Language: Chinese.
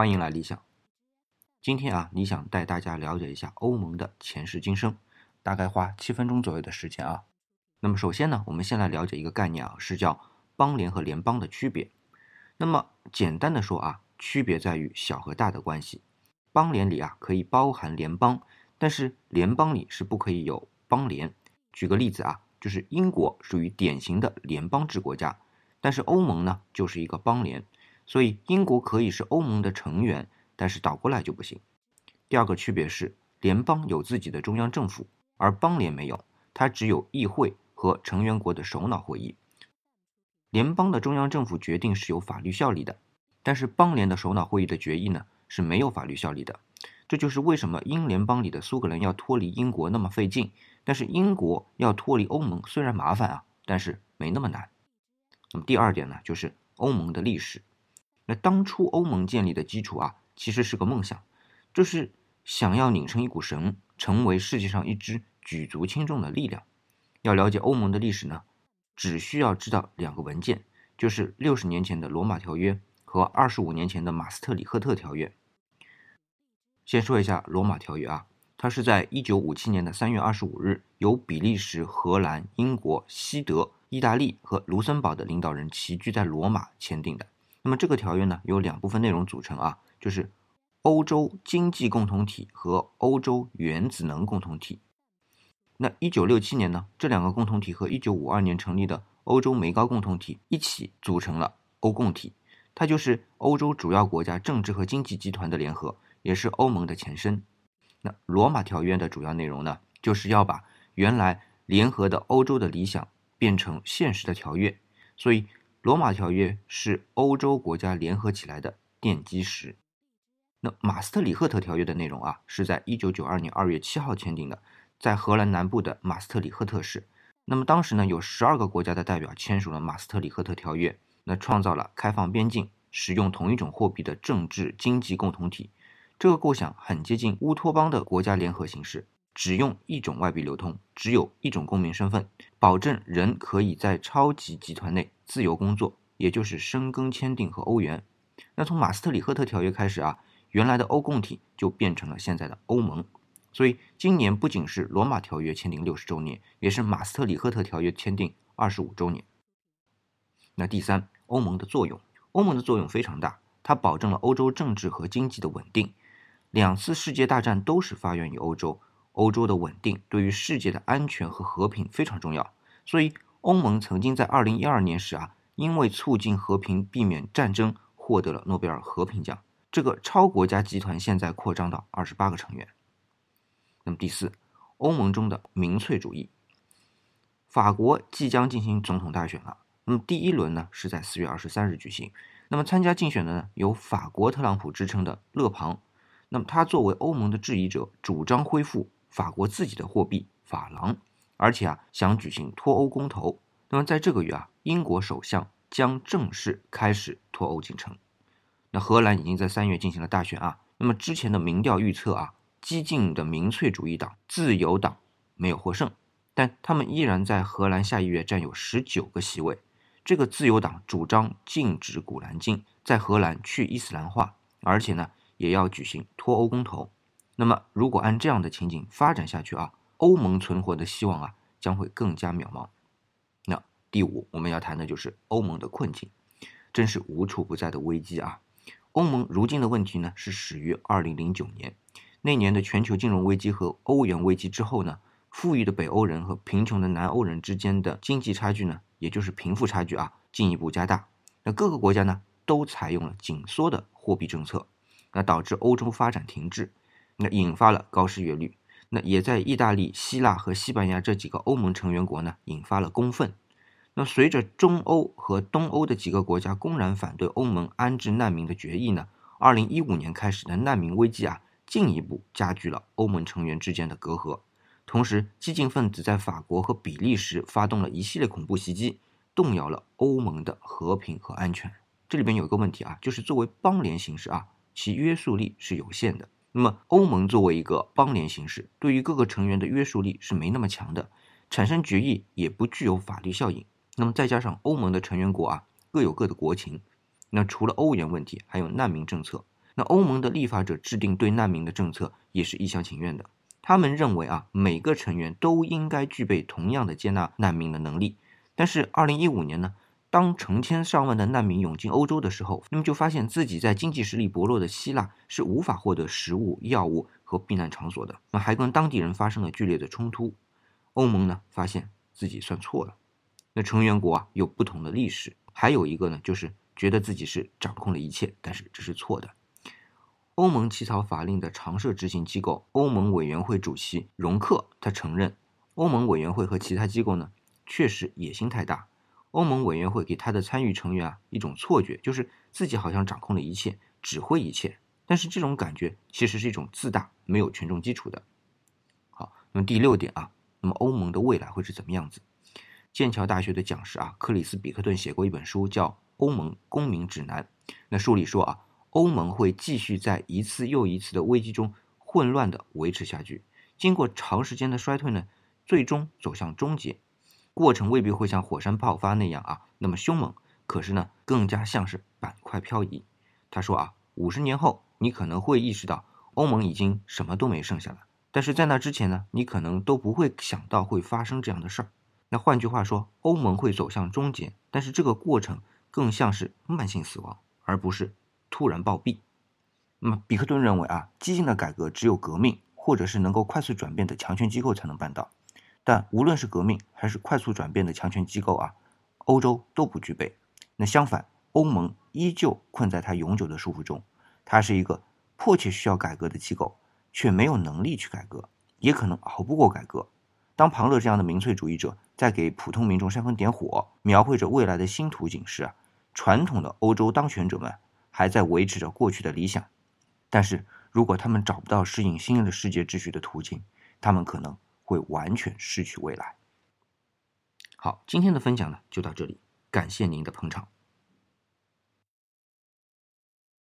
欢迎来理想。今天啊，你想带大家了解一下欧盟的前世今生，大概花七分钟左右的时间啊。那么首先呢，我们先来了解一个概念啊，是叫邦联和联邦的区别。那么简单的说啊，区别在于小和大的关系。邦联里啊可以包含联邦，但是联邦里是不可以有邦联。举个例子啊，就是英国属于典型的联邦制国家，但是欧盟呢就是一个邦联，所以英国可以是欧盟的成员，但是倒过来就不行。第二个区别是，联邦有自己的中央政府，而邦联没有，它只有议会和成员国的首脑会议。联邦的中央政府决定是有法律效力的，但是邦联的首脑会议的决议呢是没有法律效力的。这就是为什么英联邦里的苏格兰要脱离英国那么费劲，但是英国要脱离欧盟虽然麻烦啊，但是没那么难。那么第二点呢，就是欧盟的历史。那当初欧盟建立的基础啊，其实是个梦想，就是想要拧成一股绳，成为世界上一支举足轻重的力量。要了解欧盟的历史呢？只需要知道两个文件，就是六十年前的罗马条约和二十五年前的马斯特里赫特条约。先说一下罗马条约啊，它是在一九五七年的三月二十五日，由比利时、荷兰、英国、西德、意大利和卢森堡的领导人齐聚在罗马签订的。那么这个条约呢，由两部分内容组成啊，就是欧洲经济共同体和欧洲原子能共同体。那一九六七年呢，这两个共同体和一九五二年成立的欧洲煤高共同体一起组成了欧共体，它就是欧洲主要国家政治和经济集团的联合，也是欧盟的前身。那罗马条约的主要内容呢，就是要把原来联合的欧洲的理想变成现实的条约，所以罗马条约是欧洲国家联合起来的奠基石。那马斯特里赫特条约的内容啊，是在一九九二年二月七号签订的。在荷兰南部的马斯特里赫特市，那么当时呢，有十二个国家的代表签署了马斯特里赫特条约，那创造了开放边境、使用同一种货币的政治经济共同体。这个构想很接近乌托邦的国家联合形式，只用一种外币流通，只有一种公民身份，保证人可以在超级集团内自由工作，也就是申根签订和欧元。那从马斯特里赫特条约开始啊，原来的欧共体就变成了现在的欧盟。所以，今年不仅是罗马条约签订六十周年，也是马斯特里赫特条约签订二十五周年。那第三，欧盟的作用，欧盟的作用非常大，它保证了欧洲政治和经济的稳定。两次世界大战都是发源于欧洲，欧洲的稳定对于世界的安全和和平非常重要。所以，欧盟曾经在二零一二年时啊，因为促进和平、避免战争，获得了诺贝尔和平奖。这个超国家集团现在扩张到二十八个成员。那么第四，欧盟中的民粹主义。法国即将进行总统大选了。那么第一轮呢是在四月二十三日举行。那么参加竞选的呢有法国特朗普之称的勒庞。那么他作为欧盟的质疑者，主张恢复法国自己的货币法郎，而且啊想举行脱欧公投。那么在这个月啊，英国首相将正式开始脱欧进程。那荷兰已经在三月进行了大选啊。那么之前的民调预测啊。激进的民粹主义党自由党没有获胜，但他们依然在荷兰下议院占有十九个席位。这个自由党主张禁止古兰经，在荷兰去伊斯兰化，而且呢也要举行脱欧公投。那么，如果按这样的情景发展下去啊，欧盟存活的希望啊将会更加渺茫。那第五，我们要谈的就是欧盟的困境，真是无处不在的危机啊！欧盟如今的问题呢，是始于二零零九年。那年的全球金融危机和欧元危机之后呢，富裕的北欧人和贫穷的南欧人之间的经济差距呢，也就是贫富差距啊，进一步加大。那各个国家呢，都采用了紧缩的货币政策，那导致欧洲发展停滞，那引发了高失业率。那也在意大利、希腊和西班牙这几个欧盟成员国呢，引发了公愤。那随着中欧和东欧的几个国家公然反对欧盟安置难民的决议呢，二零一五年开始的难民危机啊。进一步加剧了欧盟成员之间的隔阂，同时，激进分子在法国和比利时发动了一系列恐怖袭击，动摇了欧盟的和平和安全。这里边有一个问题啊，就是作为邦联形式啊，其约束力是有限的。那么，欧盟作为一个邦联形式，对于各个成员的约束力是没那么强的，产生决议也不具有法律效应。那么，再加上欧盟的成员国啊各有各的国情，那除了欧元问题，还有难民政策。那欧盟的立法者制定对难民的政策也是一厢情愿的，他们认为啊，每个成员都应该具备同样的接纳难民的能力。但是二零一五年呢，当成千上万的难民涌进欧洲的时候，那么就发现自己在经济实力薄弱的希腊是无法获得食物、药物和避难场所的，那还跟当地人发生了剧烈的冲突。欧盟呢，发现自己算错了。那成员国啊有不同的历史，还有一个呢，就是觉得自己是掌控了一切，但是这是错的。欧盟起草法令的常设执行机构欧盟委员会主席容克，他承认欧盟委员会和其他机构呢确实野心太大。欧盟委员会给他的参与成员啊一种错觉，就是自己好像掌控了一切，指挥一切。但是这种感觉其实是一种自大，没有群众基础的。好，那么第六点啊，那么欧盟的未来会是怎么样子？剑桥大学的讲师啊克里斯比克顿写过一本书叫《欧盟公民指南》，那书里说啊。欧盟会继续在一次又一次的危机中混乱地维持下去。经过长时间的衰退呢，最终走向终结。过程未必会像火山爆发那样啊那么凶猛，可是呢，更加像是板块漂移。他说啊，五十年后你可能会意识到欧盟已经什么都没剩下了，但是在那之前呢，你可能都不会想到会发生这样的事儿。那换句话说，欧盟会走向终结，但是这个过程更像是慢性死亡，而不是。突然暴毙。那么，比克顿认为啊，激进的改革只有革命或者是能够快速转变的强权机构才能办到。但无论是革命还是快速转变的强权机构啊，欧洲都不具备。那相反，欧盟依旧困在它永久的束缚中。它是一个迫切需要改革的机构，却没有能力去改革，也可能熬不过改革。当庞乐这样的民粹主义者在给普通民众煽风点火，描绘着未来的新图景时啊，传统的欧洲当权者们。还在维持着过去的理想，但是如果他们找不到适应新的世界秩序的途径，他们可能会完全失去未来。好，今天的分享呢就到这里，感谢您的捧场。